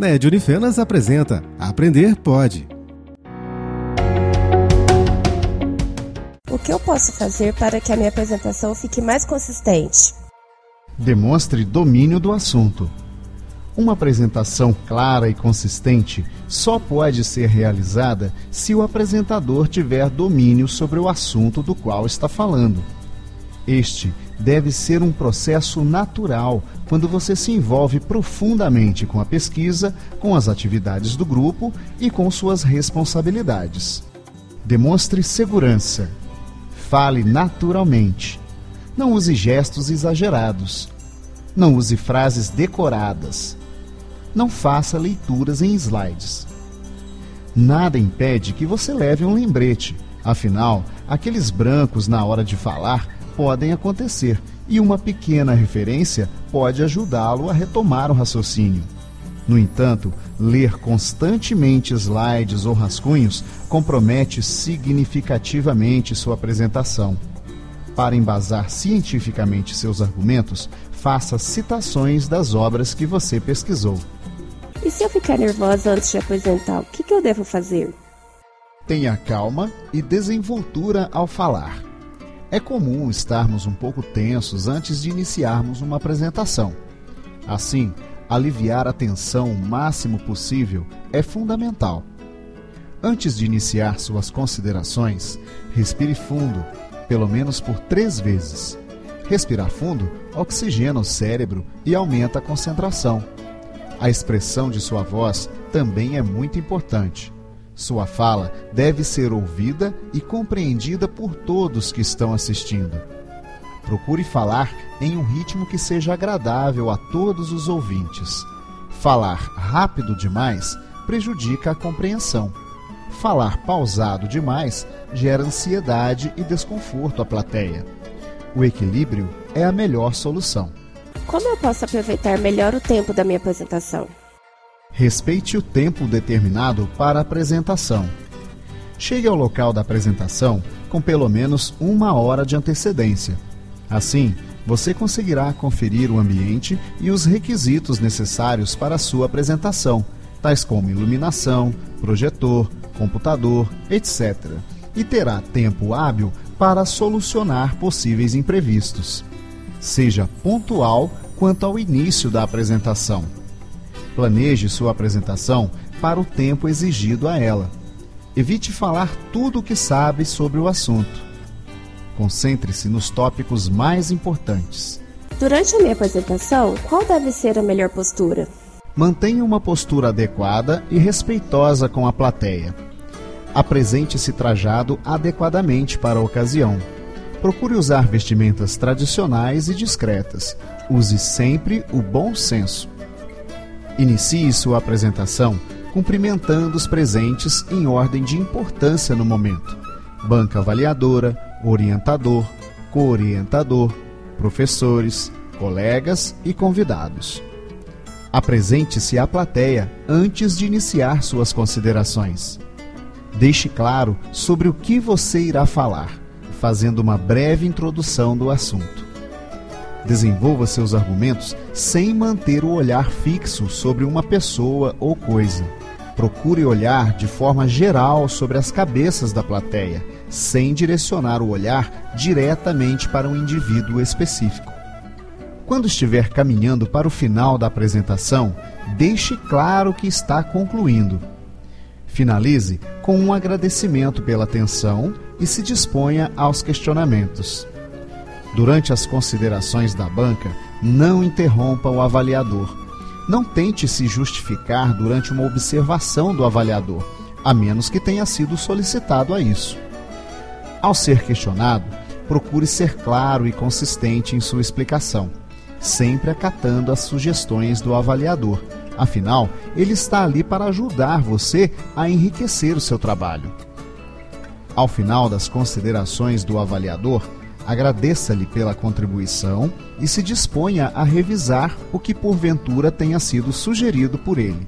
Ned Unifenas apresenta Aprender Pode. O que eu posso fazer para que a minha apresentação fique mais consistente? Demonstre domínio do assunto. Uma apresentação clara e consistente só pode ser realizada se o apresentador tiver domínio sobre o assunto do qual está falando. Este deve ser um processo natural quando você se envolve profundamente com a pesquisa, com as atividades do grupo e com suas responsabilidades. Demonstre segurança. Fale naturalmente. Não use gestos exagerados. Não use frases decoradas. Não faça leituras em slides. Nada impede que você leve um lembrete. Afinal, aqueles brancos na hora de falar podem acontecer e uma pequena referência pode ajudá-lo a retomar o raciocínio. No entanto, ler constantemente slides ou rascunhos compromete significativamente sua apresentação. Para embasar cientificamente seus argumentos, faça citações das obras que você pesquisou. E se eu ficar nervosa antes de apresentar, o que, que eu devo fazer? Tenha calma e desenvoltura ao falar. É comum estarmos um pouco tensos antes de iniciarmos uma apresentação. Assim, aliviar a tensão o máximo possível é fundamental. Antes de iniciar suas considerações, respire fundo, pelo menos por três vezes. Respirar fundo oxigena o cérebro e aumenta a concentração. A expressão de sua voz também é muito importante. Sua fala deve ser ouvida e compreendida por todos que estão assistindo. Procure falar em um ritmo que seja agradável a todos os ouvintes. Falar rápido demais prejudica a compreensão. Falar pausado demais gera ansiedade e desconforto à plateia. O equilíbrio é a melhor solução. Como eu posso aproveitar melhor o tempo da minha apresentação? Respeite o tempo determinado para a apresentação. Chegue ao local da apresentação com pelo menos uma hora de antecedência. Assim, você conseguirá conferir o ambiente e os requisitos necessários para a sua apresentação, tais como iluminação, projetor, computador, etc. E terá tempo hábil para solucionar possíveis imprevistos. Seja pontual quanto ao início da apresentação. Planeje sua apresentação para o tempo exigido a ela. Evite falar tudo o que sabe sobre o assunto. Concentre-se nos tópicos mais importantes. Durante a minha apresentação, qual deve ser a melhor postura? Mantenha uma postura adequada e respeitosa com a plateia. Apresente-se trajado adequadamente para a ocasião. Procure usar vestimentas tradicionais e discretas. Use sempre o bom senso. Inicie sua apresentação cumprimentando os presentes em ordem de importância no momento: banca avaliadora, orientador, co-orientador, professores, colegas e convidados. Apresente-se à plateia antes de iniciar suas considerações. Deixe claro sobre o que você irá falar, fazendo uma breve introdução do assunto. Desenvolva seus argumentos sem manter o olhar fixo sobre uma pessoa ou coisa. Procure olhar de forma geral sobre as cabeças da plateia, sem direcionar o olhar diretamente para um indivíduo específico. Quando estiver caminhando para o final da apresentação, deixe claro que está concluindo. Finalize com um agradecimento pela atenção e se disponha aos questionamentos. Durante as considerações da banca, não interrompa o avaliador. Não tente se justificar durante uma observação do avaliador, a menos que tenha sido solicitado a isso. Ao ser questionado, procure ser claro e consistente em sua explicação, sempre acatando as sugestões do avaliador. Afinal, ele está ali para ajudar você a enriquecer o seu trabalho. Ao final das considerações do avaliador, agradeça-lhe pela contribuição e se disponha a revisar o que porventura tenha sido sugerido por ele.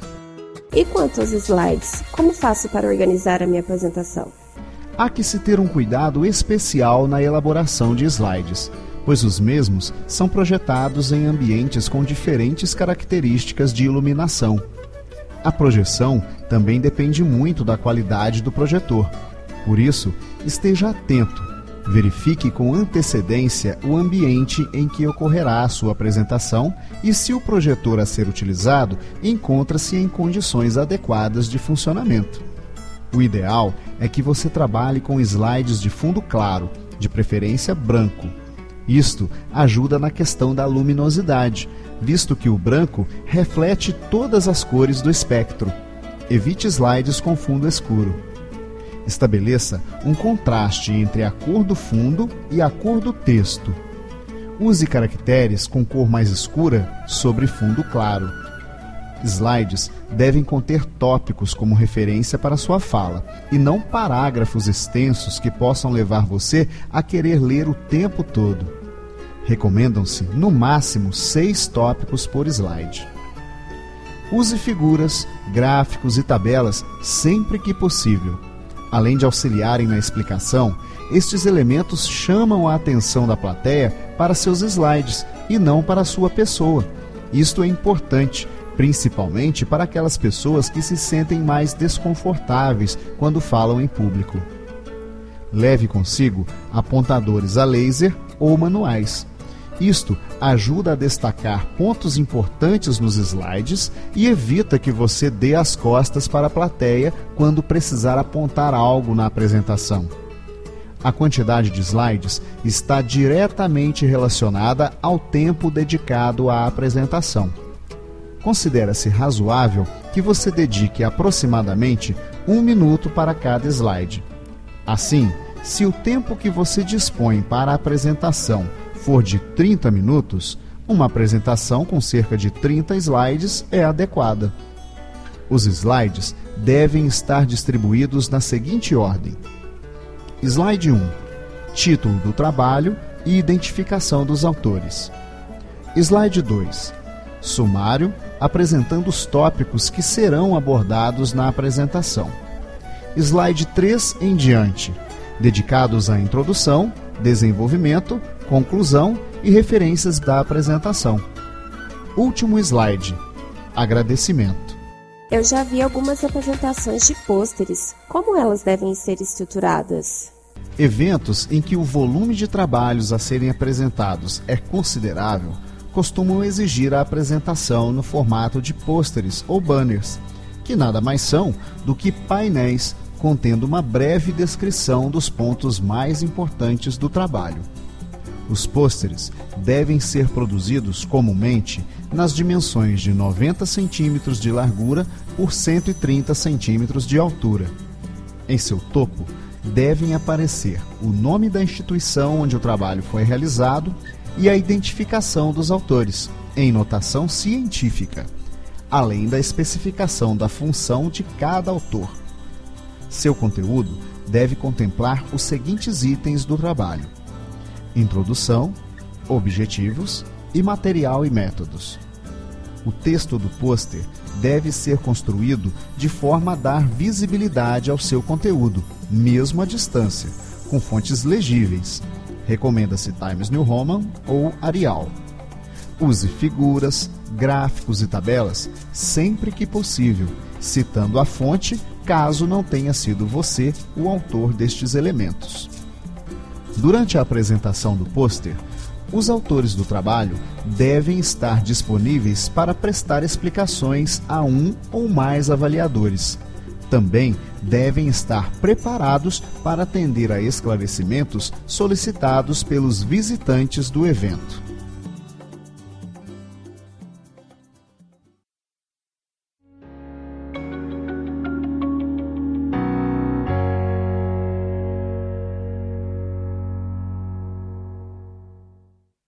E quanto aos slides, como faço para organizar a minha apresentação? Há que se ter um cuidado especial na elaboração de slides, pois os mesmos são projetados em ambientes com diferentes características de iluminação. A projeção também depende muito da qualidade do projetor. Por isso, esteja atento. Verifique com antecedência o ambiente em que ocorrerá a sua apresentação e se o projetor a ser utilizado encontra-se em condições adequadas de funcionamento. O ideal é que você trabalhe com slides de fundo claro, de preferência branco. Isto ajuda na questão da luminosidade, visto que o branco reflete todas as cores do espectro. Evite slides com fundo escuro. Estabeleça um contraste entre a cor do fundo e a cor do texto. Use caracteres com cor mais escura sobre fundo claro. Slides devem conter tópicos como referência para sua fala e não parágrafos extensos que possam levar você a querer ler o tempo todo. Recomendam-se, no máximo, seis tópicos por slide. Use figuras, gráficos e tabelas sempre que possível. Além de auxiliarem na explicação, estes elementos chamam a atenção da plateia para seus slides e não para a sua pessoa. Isto é importante, principalmente para aquelas pessoas que se sentem mais desconfortáveis quando falam em público. Leve consigo apontadores a laser ou manuais. Isto ajuda a destacar pontos importantes nos slides e evita que você dê as costas para a plateia quando precisar apontar algo na apresentação. A quantidade de slides está diretamente relacionada ao tempo dedicado à apresentação. Considera-se razoável que você dedique aproximadamente um minuto para cada slide. Assim, se o tempo que você dispõe para a apresentação for de 30 minutos, uma apresentação com cerca de 30 slides é adequada. Os slides devem estar distribuídos na seguinte ordem: Slide 1: Título do trabalho e identificação dos autores. Slide 2: Sumário apresentando os tópicos que serão abordados na apresentação. Slide 3 em diante, dedicados à introdução, desenvolvimento conclusão e referências da apresentação. Último slide: agradecimento. Eu já vi algumas apresentações de pôsteres. Como elas devem ser estruturadas? Eventos em que o volume de trabalhos a serem apresentados é considerável costumam exigir a apresentação no formato de pôsteres ou banners, que nada mais são do que painéis contendo uma breve descrição dos pontos mais importantes do trabalho. Os pôsteres devem ser produzidos comumente nas dimensões de 90 cm de largura por 130 cm de altura. Em seu topo, devem aparecer o nome da instituição onde o trabalho foi realizado e a identificação dos autores, em notação científica, além da especificação da função de cada autor. Seu conteúdo deve contemplar os seguintes itens do trabalho Introdução, objetivos e material e métodos. O texto do pôster deve ser construído de forma a dar visibilidade ao seu conteúdo, mesmo à distância, com fontes legíveis. Recomenda-se Times New Roman ou Arial. Use figuras, gráficos e tabelas sempre que possível, citando a fonte caso não tenha sido você o autor destes elementos. Durante a apresentação do pôster, os autores do trabalho devem estar disponíveis para prestar explicações a um ou mais avaliadores. Também devem estar preparados para atender a esclarecimentos solicitados pelos visitantes do evento.